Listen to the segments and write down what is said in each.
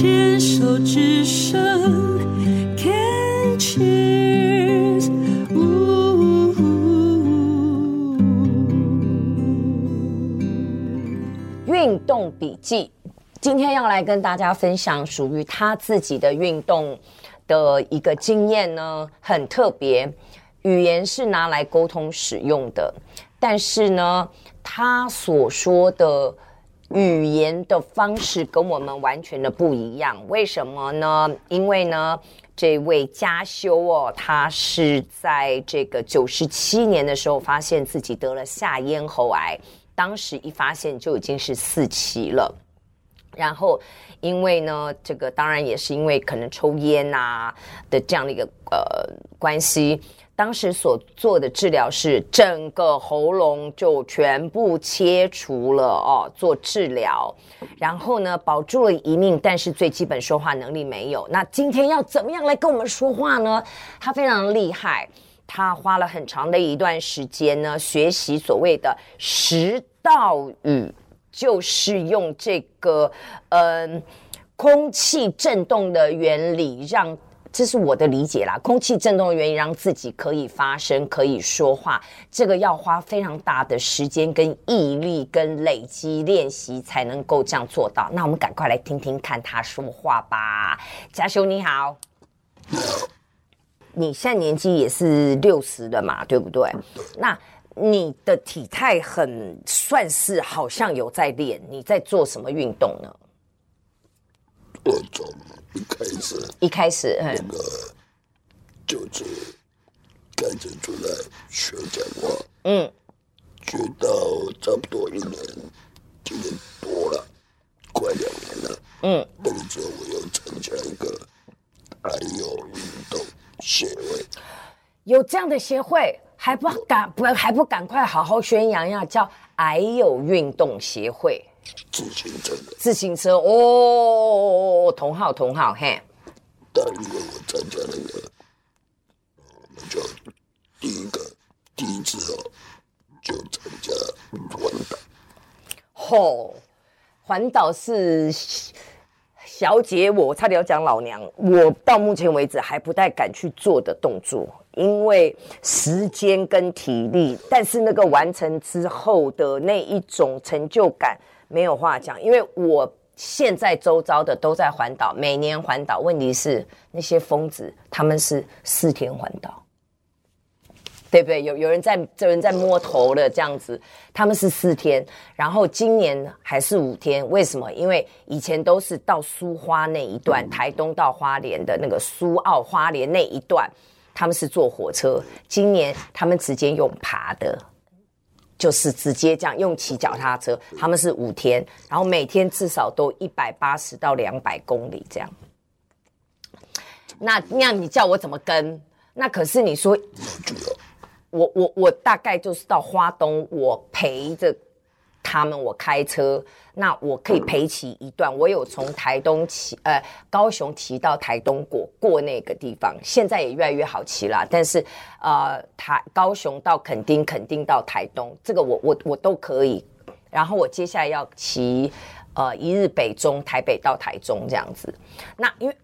牵手之声，Can cheers，运动笔记，今天要来跟大家分享属于他自己的运动的一个经验呢，很特别。语言是拿来沟通使用的，但是呢，他所说的语言的方式跟我们完全的不一样。为什么呢？因为呢，这位家修哦，他是在这个九十七年的时候发现自己得了下咽喉癌，当时一发现就已经是四期了。然后，因为呢，这个当然也是因为可能抽烟啊的这样的一个呃关系。当时所做的治疗是整个喉咙就全部切除了哦，做治疗，然后呢，保住了一命，但是最基本说话能力没有。那今天要怎么样来跟我们说话呢？他非常厉害，他花了很长的一段时间呢，学习所谓的食道语，就是用这个嗯、空气震动的原理让。这是我的理解啦，空气震动的原因让自己可以发声、可以说话，这个要花非常大的时间、跟毅力、跟累积练习才能够这样做到。那我们赶快来听听看他说话吧。嘉修你好，你现在年纪也是六十了嘛，对不对？那你的体态很算是好像有在练，你在做什么运动呢？我从一开始，一开始，那个就是开始出来学讲话，嗯，学到差不多一年，一年多了，快两年了，嗯，那个时候我又参加一个癌友运动协会，有这样的协会，还不赶不还不赶快好好宣扬一下？叫癌友运动协会。自行车的自行车哦，同号同号嘿。但因为我参加那个，我们就第一个第一次哦，就参加环岛。吼，环岛是小姐我，我差点要讲老娘，我到目前为止还不太敢去做的动作，因为时间跟体力，但是那个完成之后的那一种成就感。没有话讲，因为我现在周遭的都在环岛，每年环岛。问题是那些疯子，他们是四天环岛，对不对？有有人在，有人在摸头了，这样子，他们是四天，然后今年还是五天。为什么？因为以前都是到苏花那一段，台东到花莲的那个苏澳花莲那一段，他们是坐火车，今年他们直接用爬的。就是直接这样用骑脚踏车，他们是五天，然后每天至少都一百八十到两百公里这样。那那样你叫我怎么跟？那可是你说，我我我大概就是到花东，我陪着。他们我开车，那我可以陪骑一段。我有从台东骑，呃，高雄骑到台东过过那个地方，现在也越来越好骑啦。但是，呃，台高雄到垦丁，垦丁到台东，这个我我我都可以。然后我接下来要骑，呃，一日北中，台北到台中这样子。那因为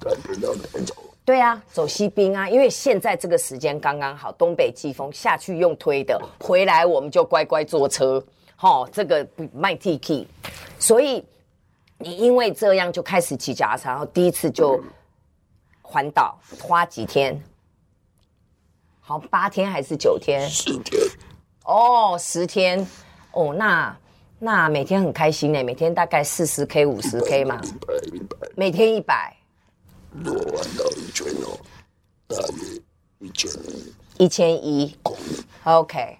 台北到台中，对啊，走西滨啊，因为现在这个时间刚刚好，东北季风下去用推的，回来我们就乖乖坐车。好、哦，这个不卖 T K，所以你因为这样就开始骑脚踏车，然后第一次就环岛，花几天？好，八天还是九天？十天。哦，十天。哦，那那每天很开心呢，每天大概四十 K、五十 K 嘛。一百一百。每天一百。环岛一圈哦，大约一千一。一千一。OK。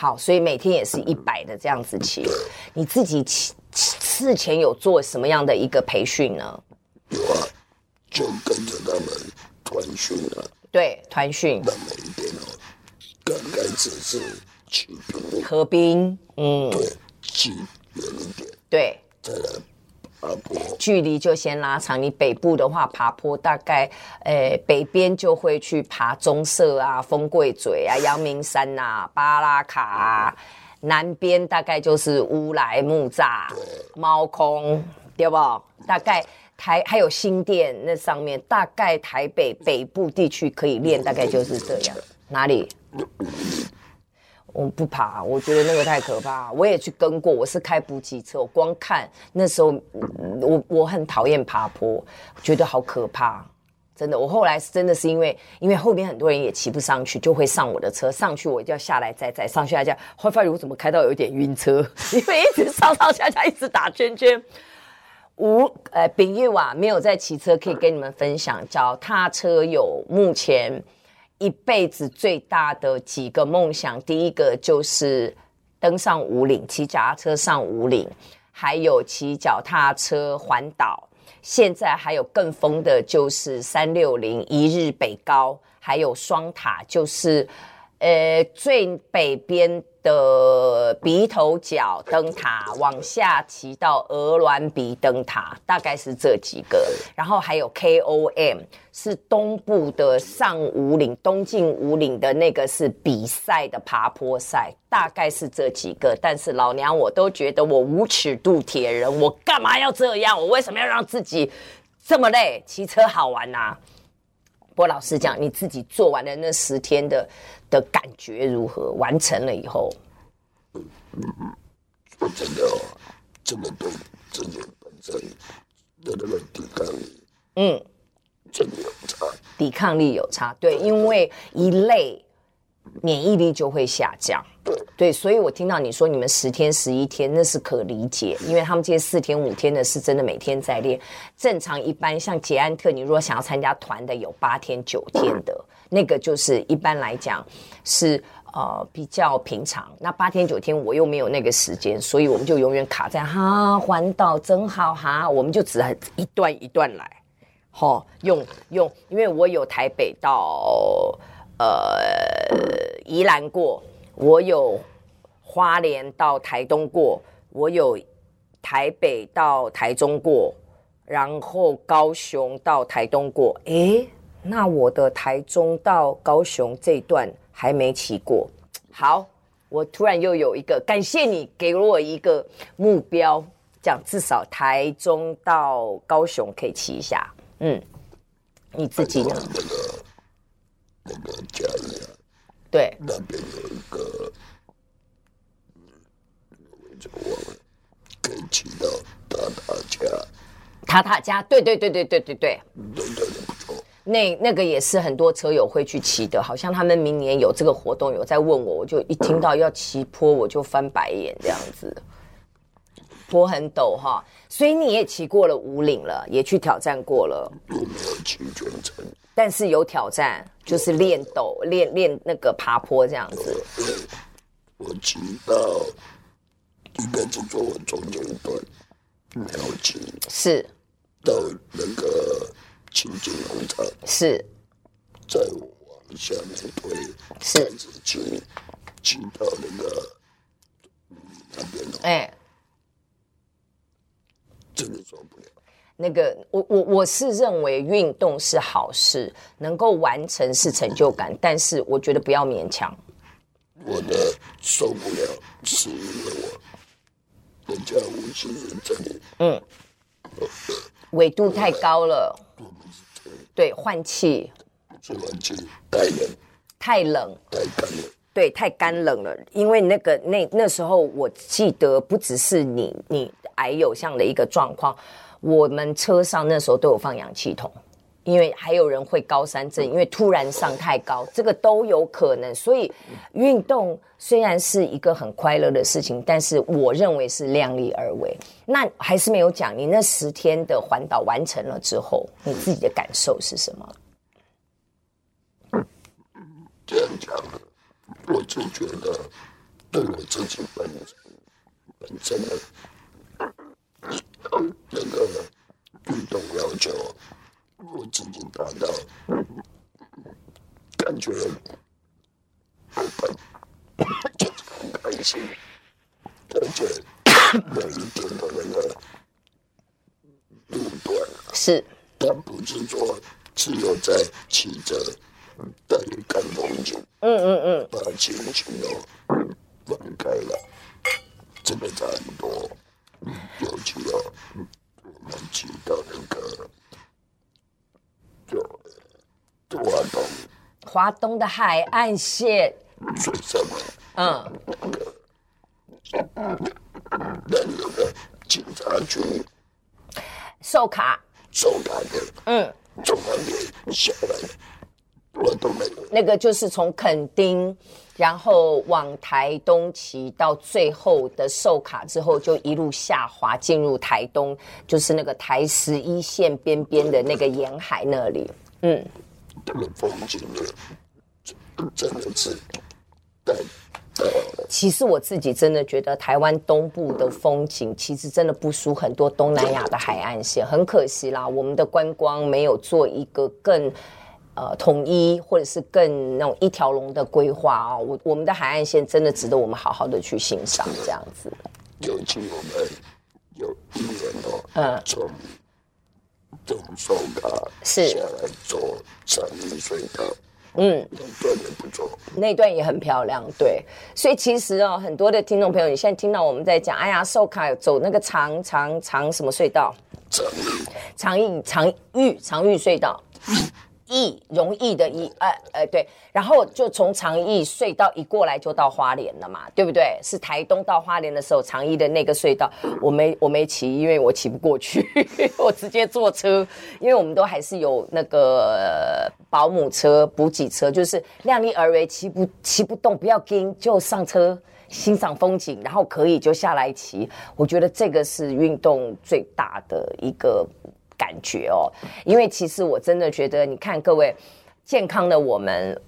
好，所以每天也是一百的这样子骑。你自己骑事前有做什么样的一个培训呢？有啊，就跟着他们团训啊。对，团训。那每一天哦，刚开始是骑兵。河滨，嗯。对，骑远一点。对。再来。距离就先拉长。你北部的话，爬坡大概，诶、北边就会去爬棕色啊、风贵嘴啊、阳明山呐、啊、巴拉卡啊。南边大概就是乌来木栅、猫空，对不？大概台还有新店那上面，大概台北北部地区可以练，大概就是这样。哪里？我不爬，我觉得那个太可怕。我也去跟过，我是开补给车，我光看那时候，我我很讨厌爬坡，觉得好可怕，真的。我后来是真的是因为，因为后面很多人也骑不上去，就会上我的车，上去我就要下来再再上去，下来后来发现我怎么开到有点晕车，因为一直上上下下一直打圈圈。无呃，丙玉瓦没有在骑车，可以跟你们分享。脚踏车有目前一辈子最大的几个梦想，第一个就是登上五岭，骑脚踏车上五岭，还有骑脚踏车环岛。现在还有更疯的，就是三六零一日北高，还有双塔，就是呃最北边。的鼻头角灯塔往下骑到鹅銮鼻灯塔，大概是这几个。然后还有 KOM 是东部的上五岭、东进五岭的那个是比赛的爬坡赛，大概是这几个。但是老娘我都觉得我无尺度铁人，我干嘛要这样？我为什么要让自己这么累？骑车好玩呐、啊！不过老实讲，你自己做完了那十天的。的感觉如何？完成了以后，嗯嗯，说真的哦，这么多这种本身的那个抵抗力，嗯，真的有差，抵抗力有差，对，因为一累，免疫力就会下降，对，所以我听到你说你们十天十一天，那是可理解，因为他们这些四天五天的是真的每天在练，正常一般像捷安特，你如果想要参加团的，有八天九天的。嗯。那个就是一般来讲是呃比较平常，那八天九天我又没有那个时间，所以我们就永远卡在哈环岛真好哈，我们就只一段一段来，好、哦、用用，因为我有台北到呃宜兰过，我有花莲到台东过，我有台北到台中过，然后高雄到台东过，诶。那我的台中到高雄这一段还没骑过，好，我突然又有一个，感谢你给了我一个目标，讲至少台中到高雄可以骑一下，嗯，你自己呢？那个那个嘉义啊，对，那边有一个，我就忘了，可以骑到塔塔加，塔塔加，对对对对对对对，对对对。那那个也是很多车友会去骑的，好像他们明年有这个活动，有在问我，我就一听到要骑坡，我就翻白眼这样子。坡很陡哈，所以你也骑过了五岭了，也去挑战过了。我没有骑全程，但是有挑战，就是练陡、练练那个爬坡这样子。我骑到应该是做我中间一段没有骑，是到那个。清境农场是，再往下面推，是骑骑到那个那边哎、欸，真的受不了。那个，我我我是认为运动是好事，能够完成是成就感，但是我觉得不要勉强。我的受不了是因为我人家无锡人这里，嗯，纬度太高了。对，换气，换气太冷，太冷，太干了。对，太干冷了。因为那个那那时候，我记得不只是你你还有这样的一个状况，我们车上那时候都有放氧气筒。因为还有人会高山症，因为突然上太高，这个都有可能。所以运动虽然是一个很快乐的事情，但是我认为是量力而为。那还是没有讲，你那十天的环岛完成了之后，你自己的感受是什么？这样讲，我就觉得对我自己本身本身的那个运动要求。我自己达到，感觉很开心，而且每一天的那个路段是，但不是说只有在骑着，带你看风景。嗯嗯。嗯，把心情都放开了，真的差不多。尤其啊，我们去到那个，就华东，华东的海岸线。是什么？嗯，那个，那警察局，售卡，售卡的，嗯，从卡边下来。我都没。那个就是从垦丁，然后往台东骑到最后的寿卡之后，就一路下滑进入台东，就是那个台十一线边边的那个沿海那里，嗯。这个风景，真的是，其实我自己真的觉得台湾东部的风景其实真的不输很多东南亚的海岸线，很可惜啦，我们的观光没有做一个更呃统一或者是更那种一条龙的规划啊。我我们的海岸线真的值得我们好好的去欣赏，这样子。尤其我们有一年哦，嗯，从从寿卡是下来走长亿隧道，嗯，那段也不错。那段也很漂亮，对，所以其实哦，很多的听众朋友，你现在听到我们在讲，哎呀，寿卡走那个长长长什么隧道？长亿，长亿长玉长玉隧道。易容易的易，呃呃对，然后就从长亿隧道一过来就到花莲了嘛，对不对？是台东到花莲的时候，长亿的那个隧道，我没我没骑，因为我骑不过去，我直接坐车，因为我们都还是有那个、保姆车、补给车，就是量力而为，骑不骑不动不要跟，就上车欣赏风景，然后可以就下来骑。我觉得这个是运动最大的一个。感觉哦，因为其实我真的觉得，你看各位健康的我们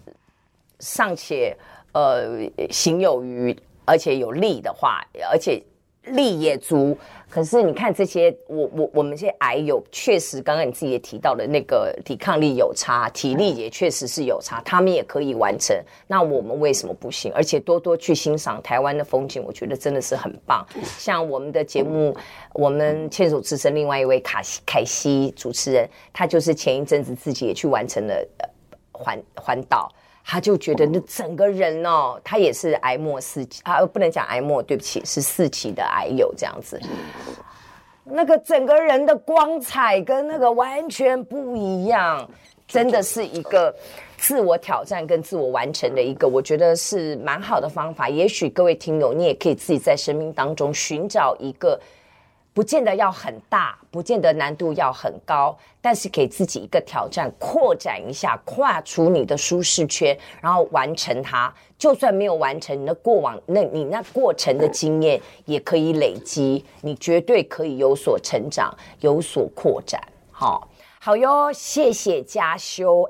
尚且呃行有余，而且有力的话，而且。力也足，可是你看这些，我我我们这些癌友，确实刚刚你自己也提到的那个抵抗力有差，体力也确实是有差，他们也可以完成，那我们为什么不行？而且多多去欣赏台湾的风景，我觉得真的是很棒。像我们的节目，我们牵手之声另外一位卡西凯西主持人，他就是前一阵子自己也去完成了环环岛。他就觉得那整个人哦，他也是癌末四期啊，不能讲癌末，对不起，是四期的癌友这样子。那个整个人的光彩跟那个完全不一样，真的是一个自我挑战跟自我完成的一个，我觉得是蛮好的方法。也许各位听友，你也可以自己在生命当中寻找一个。不见得要很大，不见得难度要很高，但是给自己一个挑战，扩展一下，跨出你的舒适圈，然后完成它。就算没有完成，你的过往，那你那过程的经验也可以累积，你绝对可以有所成长，有所扩展。好，好哟，谢谢嘉修。